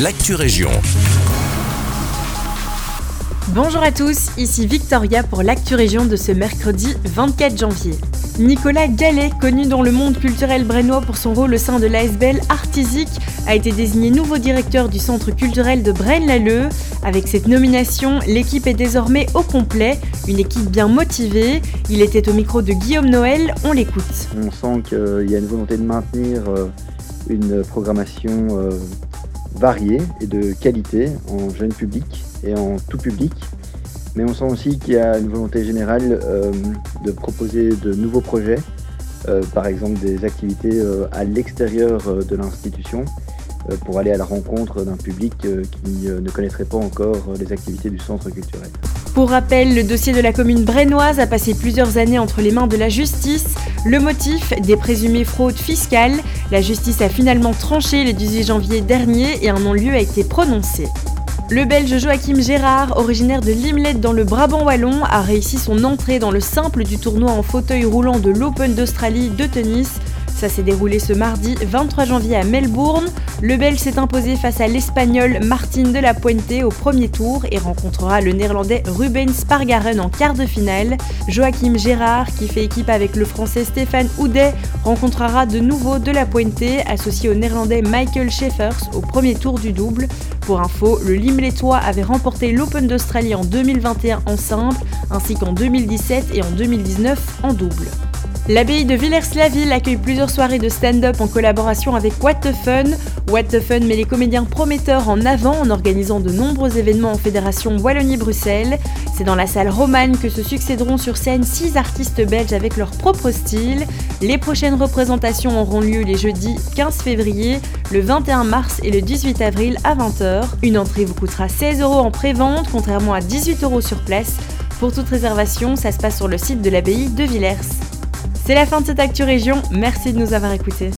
l'actu région. Bonjour à tous, ici Victoria pour l'actu région de ce mercredi 24 janvier. Nicolas Gallet, connu dans le monde culturel brennois pour son rôle au sein de l'ASBL Artisique, a été désigné nouveau directeur du centre culturel de Braine-l'Alleud. Avec cette nomination, l'équipe est désormais au complet, une équipe bien motivée. Il était au micro de Guillaume Noël, on l'écoute. On sent qu'il y a une volonté de maintenir euh, une programmation euh, variée et de qualité en jeune public et en tout public. Mais on sent aussi qu'il y a une volonté générale euh, de proposer de nouveaux projets, par exemple des activités à l'extérieur de l'institution, euh, pour aller à la rencontre d'un public euh, qui euh, ne connaîtrait pas encore les activités du centre culturel. Pour rappel, le dossier de la commune brennoise a passé plusieurs années entre les mains de la justice. Le motif des présumées fraudes fiscales. La justice a finalement tranché le 18 janvier dernier et un non-lieu a été prononcé. Le Belge Joachim Gérard, originaire de Limlet dans le Brabant wallon, a réussi son entrée dans le simple du tournoi en fauteuil roulant de l'Open d'Australie de tennis. Ça s'est déroulé ce mardi 23 janvier à Melbourne. Le Belge s'est imposé face à l'Espagnol Martin de la Puente au premier tour et rencontrera le Néerlandais Ruben Spargaren en quart de finale. Joachim Gérard, qui fait équipe avec le Français Stéphane Houdet, rencontrera de nouveau de la Puente, associé au Néerlandais Michael Schaeffers au premier tour du double. Pour info, le Limletois avait remporté l'Open d'Australie en 2021 en simple, ainsi qu'en 2017 et en 2019 en double. L'abbaye de Villers-la-Ville accueille plusieurs soirées de stand-up en collaboration avec What the Fun. What the Fun met les comédiens prometteurs en avant en organisant de nombreux événements en fédération Wallonie-Bruxelles. C'est dans la salle romane que se succéderont sur scène six artistes belges avec leur propre style. Les prochaines représentations auront lieu les jeudis 15 février, le 21 mars et le 18 avril à 20h. Une entrée vous coûtera 16 euros en pré-vente, contrairement à 18 euros sur place. Pour toute réservation, ça se passe sur le site de l'abbaye de Villers. C'est la fin de cette Actu Région, merci de nous avoir écoutés.